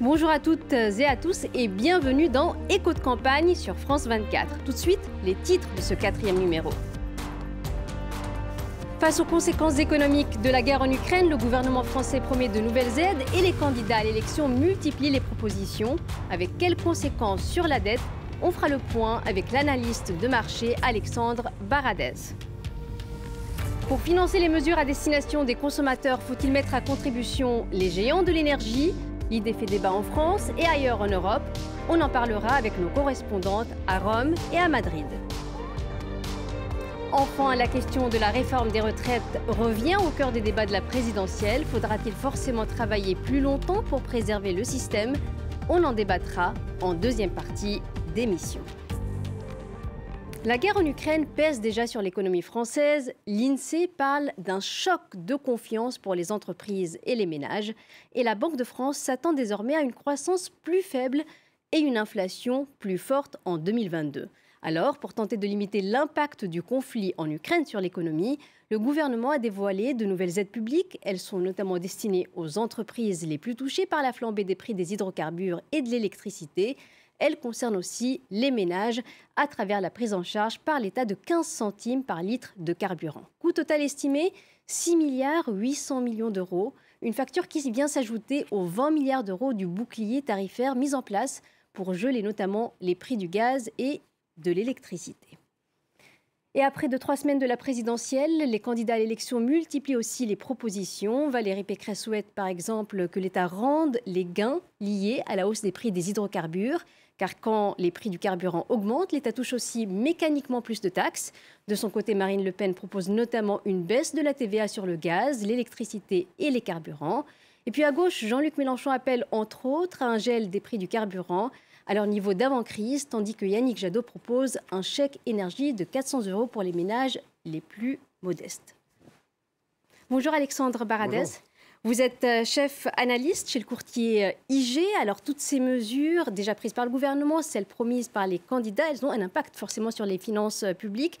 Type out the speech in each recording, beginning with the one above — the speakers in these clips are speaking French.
Bonjour à toutes et à tous et bienvenue dans Écho de campagne sur France 24. Tout de suite, les titres de ce quatrième numéro. Face aux conséquences économiques de la guerre en Ukraine, le gouvernement français promet de nouvelles aides et les candidats à l'élection multiplient les propositions. Avec quelles conséquences sur la dette? On fera le point avec l'analyste de marché Alexandre Baradez. Pour financer les mesures à destination des consommateurs, faut-il mettre à contribution les géants de l'énergie? L'idée fait débat en France et ailleurs en Europe. On en parlera avec nos correspondantes à Rome et à Madrid. Enfin, la question de la réforme des retraites revient au cœur des débats de la présidentielle. Faudra-t-il forcément travailler plus longtemps pour préserver le système? On en débattra en deuxième partie d'émission. La guerre en Ukraine pèse déjà sur l'économie française. L'INSEE parle d'un choc de confiance pour les entreprises et les ménages. Et la Banque de France s'attend désormais à une croissance plus faible et une inflation plus forte en 2022. Alors, pour tenter de limiter l'impact du conflit en Ukraine sur l'économie, le gouvernement a dévoilé de nouvelles aides publiques. Elles sont notamment destinées aux entreprises les plus touchées par la flambée des prix des hydrocarbures et de l'électricité. Elle concerne aussi les ménages à travers la prise en charge par l'État de 15 centimes par litre de carburant. Coût total estimé 6 milliards 800 millions d'euros, une facture qui vient s'ajouter aux 20 milliards d'euros du bouclier tarifaire mis en place pour geler notamment les prix du gaz et de l'électricité. Et après deux, trois semaines de la présidentielle, les candidats à l'élection multiplient aussi les propositions. Valérie Pécresse souhaite par exemple que l'État rende les gains liés à la hausse des prix des hydrocarbures car quand les prix du carburant augmentent, l'État touche aussi mécaniquement plus de taxes. De son côté, Marine Le Pen propose notamment une baisse de la TVA sur le gaz, l'électricité et les carburants. Et puis à gauche, Jean-Luc Mélenchon appelle entre autres à un gel des prix du carburant à leur niveau d'avant-crise, tandis que Yannick Jadot propose un chèque énergie de 400 euros pour les ménages les plus modestes. Bonjour Alexandre Baradez. Vous êtes euh, chef analyste chez le courtier euh, IG. Alors, toutes ces mesures déjà prises par le gouvernement, celles promises par les candidats, elles ont un impact forcément sur les finances euh, publiques.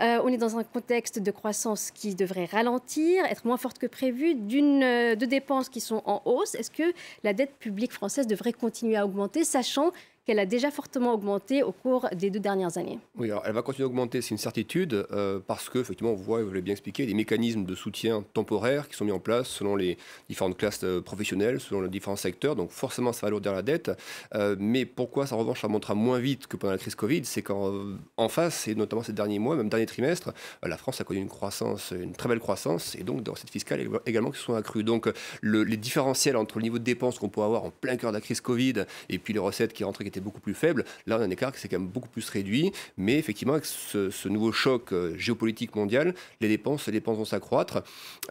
on est dans un contexte de croissance qui devrait ralentir, être moins forte que prévu, de dépenses qui sont en hausse. Est-ce que la dette publique française devrait continuer à augmenter, sachant qu'elle a déjà fortement augmenté au cours des deux dernières années. Oui, alors elle va continuer à augmenter, c'est une certitude, euh, parce que effectivement, on voit, vous l'avez bien expliqué, des mécanismes de soutien temporaire qui sont mis en place selon les différentes classes euh, professionnelles, selon les différents secteurs. Donc forcément, ça va alourdir la dette. Euh, mais pourquoi, ça, en revanche, ça montera moins vite que pendant la crise Covid C'est qu'en face, et notamment ces derniers mois, même dernier trimestre, la France a connu une croissance, une très belle croissance, et donc dans cette fiscale également qui sont accrues. Donc le, les différentiels entre le niveau de dépenses qu'on peut avoir en plein cœur de la crise Covid et puis les recettes qui rentraient était beaucoup plus faible. Là, on a un écart qui s'est quand même beaucoup plus réduit. Mais effectivement, avec ce, nouveau choc euh, géopolitique mondial, les dépenses, les dépenses vont s'accroître.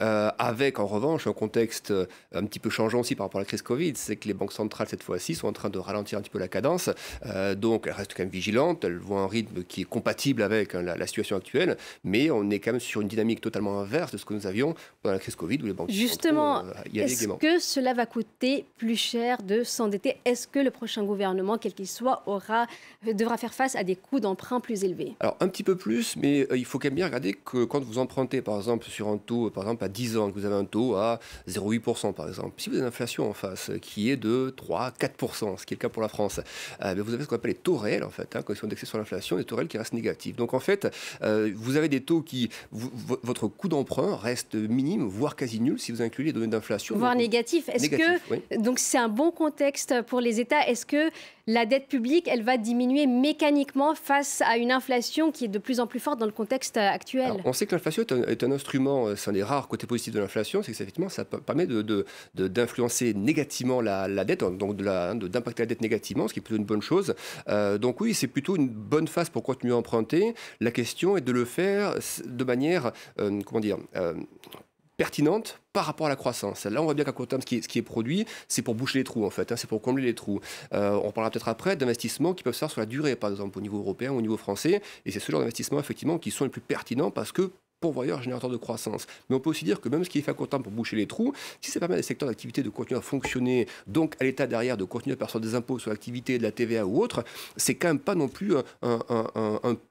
Euh, avec en revanche un contexte euh, un petit peu changeant aussi par rapport à la crise Covid, c'est que les banques centrales cette fois-ci sont en train de ralentir un petit peu la cadence. donc elles restent quand même vigilantes, elles voient un rythme qui est compatible avec hein, la, situation actuelle, mais on est quand même sur une dynamique totalement inverse de ce que nous avions pendant la crise Covid où les banques Justement, est-ce que cela va coûter plus cher de s'endetter? Est-ce que le prochain gouvernement, quel qu'il soit, aura, devra faire face à des coûts d'emprunt plus élevés Alors, un petit peu plus, mais euh, il faut quand même bien regarder que quand vous empruntez, par exemple, sur un taux, par exemple, à 10 ans, que vous avez un taux à 0,8%, par exemple, si vous avez une inflation en face qui est de 3, 4%, ce qui est le cas pour la France, euh, ben, vous avez ce qu'on appelle les taux réels, en fait, hein, quand ils sont indexés sur l'inflation, des taux réels qui restent négatifs. Donc, en fait, euh, vous avez des taux qui, votre coût d'emprunt reste minime, voire quasi nul, si vous incluez les données d'inflation. Voire négatif. Est-ce que, donc, c'est un bon contexte pour les États? Est-ce que la dette publique, elle va diminuer mécaniquement face à une inflation qui est de plus en plus forte dans le contexte actuel. on sait que l'inflation est, un instrument, euh, c'est un des rares côtés positifs de l'inflation, c'est que effectivement, ça permet d'influencer négativement la, dette, donc d'impacter la dette négativement, ce qui est plutôt une bonne chose. Euh, donc oui, c'est plutôt une bonne phase pour continuer à emprunter. La question est de le faire de manière, euh, comment dire, pertinente par rapport à la croissance. Là, on voit bien qu'à court terme, ce qui est, produit, c'est pour boucher les trous, en fait. Hein, c'est pour combler les trous. Euh, on parlera peut-être après d'investissements qui peuvent se faire sur la durée, par exemple, au niveau européen, au niveau français. Et c'est ce genre d'investissements, effectivement, qui sont les plus pertinents parce que pourvoyeur générateur de croissance. Mais on peut aussi dire que même ce qui est fait à court terme pour boucher les trous, si ça permet à des secteurs d'activité de continuer à fonctionner, donc à l'État derrière de continuer à percevoir des impôts sur l'activité, de la TVA ou autre, c'est quand même pas non plus un,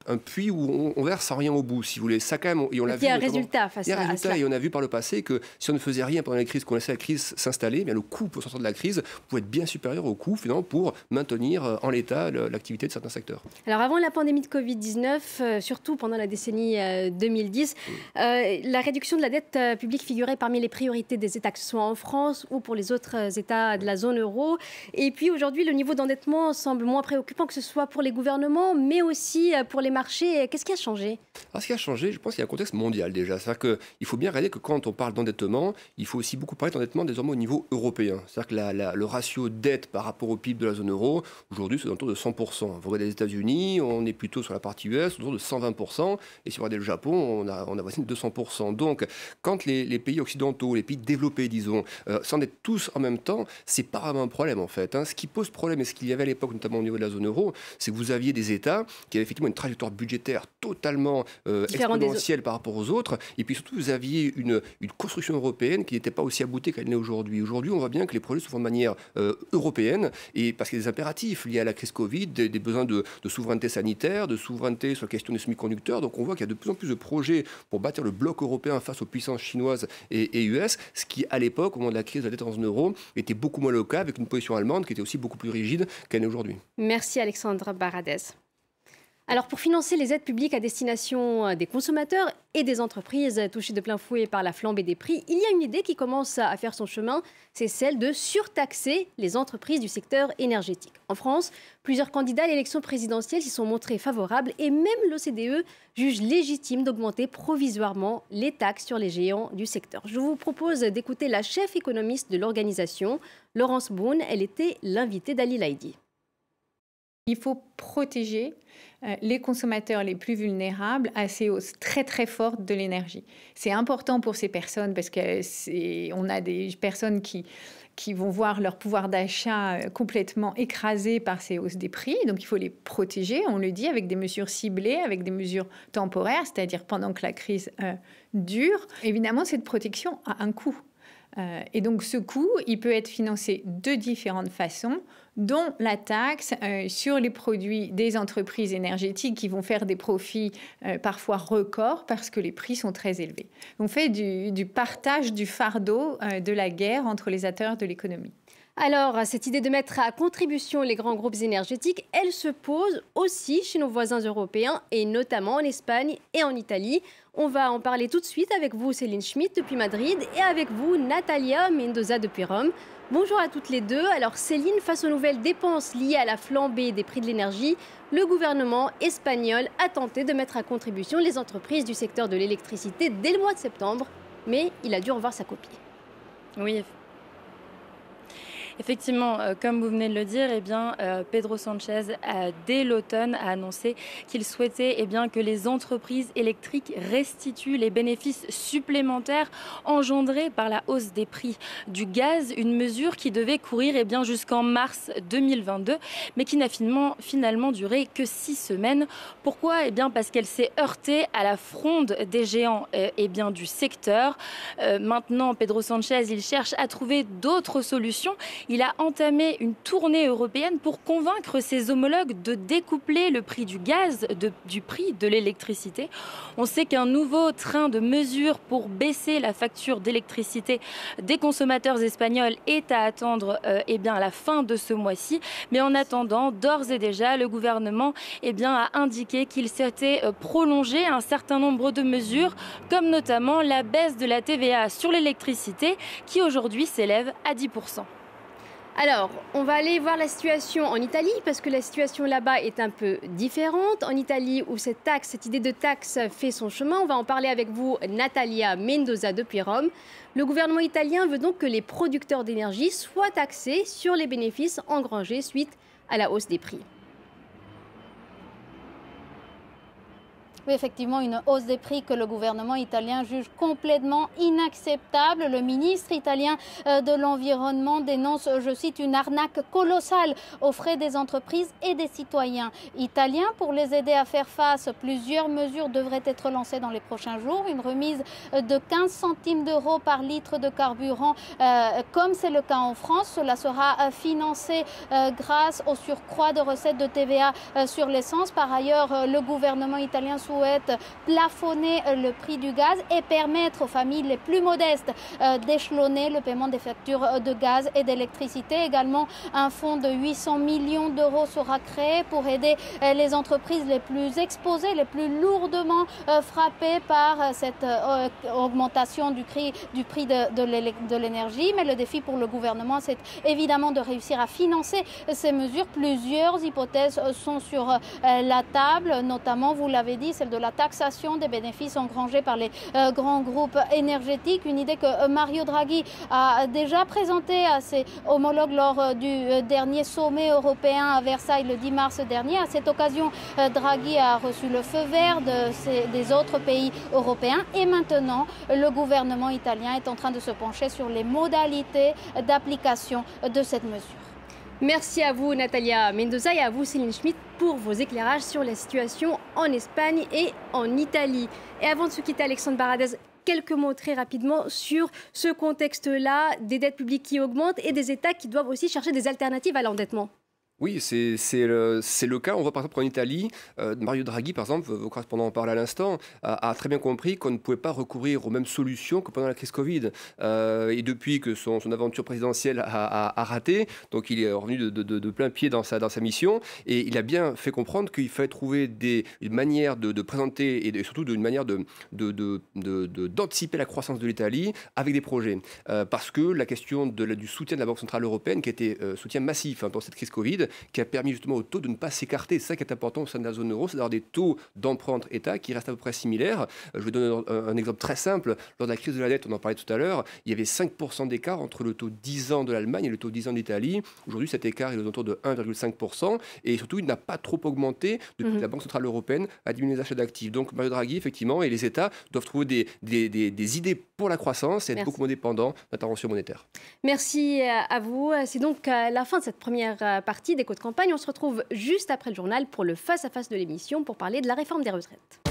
un, puits où on, verse sans rien au bout, si vous voulez. Ça quand même, et on l'a vu. Il y a un résultat face il y a un résultat, Et on a vu par le passé que si on ne faisait rien pendant la crise, qu'on laissait la crise s'installer, bien le coût pour sortir de la crise pouvait être bien supérieur au coût finalement pour maintenir euh, en l'état l'activité de certains secteurs. Alors avant la pandémie de Covid-19, euh, surtout pendant la décennie 2010, euh, la réduction de la dette publique figurait parmi les priorités des États, que ce soit en France ou pour les autres États de la zone euro. Et puis aujourd'hui, le niveau d'endettement semble moins préoccupant que ce soit pour les gouvernements, mais aussi pour les marchés. Qu'est-ce qui a changé? Alors, Ce qui a changé, je pense qu'il y a un contexte mondial déjà. C'est-à-dire qu'il faut bien réaliser que quand on parle d'endettement, il faut aussi beaucoup parler d'endettement désormais au niveau européen. C'est-à-dire que le ratio dette par rapport au PIB de la zone euro, aujourd'hui, c'est autour de 100%. Vous regardez les États-Unis, on est plutôt sur la partie US, autour de 120%. Et si vous regardez le Japon, on a, on a voici 200%. Donc, quand les, pays occidentaux, les pays développés, disons, euh, s'endettent tous en même temps, c'est pas vraiment un problème en fait. Hein. Ce qui pose problème, et ce qu'il y avait à l'époque, notamment au niveau de la zone euro, c'est que vous aviez des États qui avaient effectivement une trajectoire budgétaire totalement euh, exponentielle par rapport aux autres. Et puis surtout, vous aviez une, une construction européenne qui n'était pas aussi aboutie qu'elle n'est aujourd'hui. Aujourd'hui, on voit bien que les projets se font de manière euh, européenne, et parce qu'il y a des impératifs liés à la crise Covid, des, besoins de, souveraineté sanitaire, de souveraineté sur la question des semi-conducteurs. Donc on voit qu'il y a de plus en plus de projets pour bâtir le bloc européen face aux puissances chinoises et, US, ce qui, à l'époque, au moment de la crise de la dette en euro, était beaucoup moins le cas, avec une position allemande qui était aussi beaucoup plus rigide qu'elle n'est aujourd'hui. Merci Alexandre Baradez. Alors pour financer les aides publiques à destination euh, des consommateurs et des entreprises touchées de plein fouet par la flambée des prix, il y a une idée qui commence à faire son chemin, c'est celle de surtaxer les entreprises du secteur énergétique. En France, plusieurs candidats à l'élection présidentielle s'y sont montrés favorables et même l'OCDE juge légitime d'augmenter provisoirement les taxes sur les géants du secteur. Je vous propose d'écouter la chef économiste de l'organisation, Laurence Boone. Elle était l'invitée d'Ali Laïdi. Il faut protéger euh, les consommateurs les plus vulnérables à ces hausses très très fortes de l'énergie. C'est important pour ces personnes parce qu'on a des personnes qui, vont voir leur pouvoir d'achat euh, complètement écrasé par ces hausses des prix. Donc il faut les protéger, on le dit, avec des mesures ciblées, avec des mesures temporaires, c'est-à-dire pendant que la crise euh, dure. Évidemment, cette protection a un coût. Et donc ce coût, il peut être financé de différentes façons dont la taxe euh, sur les produits des entreprises énergétiques qui vont faire des profits euh, parfois records parce que les prix sont très élevés. On fait du, partage du fardeau euh, de la guerre entre les acteurs de l'économie. Alors, cette idée de mettre à contribution les grands groupes énergétiques, elle se pose aussi chez nos voisins européens et notamment en Espagne et en Italie. On va en parler tout de suite avec vous, Céline Schmitt, depuis Madrid, et avec vous, Natalia Mendoza, depuis Rome. Bonjour à toutes les deux. Alors Céline, face aux nouvelles dépenses liées à la flambée des prix de l'énergie, le gouvernement espagnol a tenté de mettre à contribution les entreprises du secteur de l'électricité dès le mois de septembre, mais il a dû revoir sa copie. Oui, Effectivement, euh, comme vous venez de le dire, eh bien, euh, Pedro Sanchez, dès l'automne, a annoncé qu'il souhaitait eh bien, que les entreprises électriques restituent les bénéfices supplémentaires engendrés par la hausse des prix du gaz, une mesure qui devait courir eh bien, jusqu'en mars 2022, mais qui n'a finalement, duré que six semaines. Pourquoi? Eh bien, Parce qu'elle s'est heurtée à la fronde des géants eh bien, du secteur. Euh, maintenant, Pedro Sanchez, il cherche à trouver d'autres solutions il a entamé une tournée européenne pour convaincre ses homologues de découpler le prix du gaz du prix de l'électricité. On sait qu'un nouveau train de mesures pour baisser la facture d'électricité des consommateurs espagnols est à attendre euh, eh bien, à la fin de ce mois-ci. Mais en attendant, d'ores et déjà, le gouvernement eh a indiqué qu'il s'était euh, prolongé un certain nombre de mesures, comme notamment la baisse de la TVA sur l'électricité, qui aujourd'hui s'élève à 10%. Alors, on va aller voir la situation en Italie parce que la situation là-bas est un peu différente. En Italie, où cette taxe, cette idée de taxe fait son chemin, on va en parler avec vous, Natalia Mendoza depuis Rome. Le gouvernement italien veut donc que les producteurs d'énergie soient taxés sur les bénéfices engrangés suite à la hausse des prix. Effectivement, une hausse des prix que le gouvernement italien juge complètement inacceptable. Le ministre italien euh, de l'Environnement dénonce, je cite, une arnaque colossale aux frais des entreprises et des citoyens italiens. Pour les aider à faire face, plusieurs mesures devraient être lancées dans les prochains jours. Une remise de 15 centimes d'euros par litre de carburant, euh, comme c'est le cas en France. Cela sera euh, financé grâce au surcroît de recettes de TVA sur l'essence. Par ailleurs, le gouvernement italien souhaite souhaite plafonner euh, le prix du gaz et permettre aux familles les plus modestes euh, d'échelonner le paiement des factures euh, de gaz et d'électricité. Également, un fonds de 800 millions d'euros sera créé pour aider les entreprises les plus exposées, les plus lourdement frappées par cette augmentation du prix, du prix de, l'énergie. Mais le défi pour le gouvernement, c'est évidemment de réussir à financer ces mesures. Plusieurs hypothèses sont sur la table, notamment, vous l'avez dit, de la taxation des bénéfices engrangés par les euh, grands groupes énergétiques. Une idée que euh, Mario Draghi a déjà présentée à ses homologues lors euh, du dernier sommet européen à Versailles le 10 mars dernier. À cette occasion, Draghi a reçu le feu vert de des autres pays européens et maintenant le gouvernement italien est en train de se pencher sur les modalités d'application de cette mesure. Merci à vous Natalia Mendoza et à vous Céline Schmitt pour vos éclairages sur la situation en Espagne et en Italie. Et avant de se quitter, Alexandre Baradez, quelques mots très rapidement sur ce contexte-là des dettes publiques qui augmentent et des États qui doivent aussi chercher des alternatives à l'endettement. Oui, c'est le, le, cas. On voit par exemple en Italie, euh, Mario Draghi, par exemple, vos correspondants en parlent à l'instant, a, très bien compris qu'on ne pouvait pas recourir aux mêmes solutions que pendant la crise Covid. Euh, et depuis que son, aventure présidentielle a, raté, donc il est revenu de, plein pied dans sa, dans sa mission, et il a bien fait comprendre qu'il fallait trouver des manières de, présenter et surtout une manière d'anticiper la croissance de l'Italie avec des projets. Euh, parce que la question du soutien de la Banque Centrale Européenne, qui était soutien massif hein, dans cette crise Covid, qui a permis justement au taux de ne pas s'écarter. C'est ça qui est important au sein de la zone euro, c'est d'avoir des taux d'emprunt entre États qui restent à peu près similaires. Je vais donner un, exemple très simple. Lors de la crise de la dette, on en parlait tout à l'heure, il y avait 5% d'écart entre le taux 10 ans de l'Allemagne et le taux 10 ans d'Italie. Aujourd'hui, cet écart est autour de 1,5%. Et surtout, il n'a pas trop augmenté depuis que mhm. la Banque Centrale Européenne a diminué les achats d'actifs. Donc, Mario Draghi, effectivement, et les États doivent trouver des, des, des, idées pour la croissance et être beaucoup moins dépendants d'intervention monétaire. Merci à vous. C'est donc euh, la fin de cette première euh, partie d'écho de campagne. On se retrouve juste après le journal pour le face-à-face de l'émission pour parler de la réforme des retraites.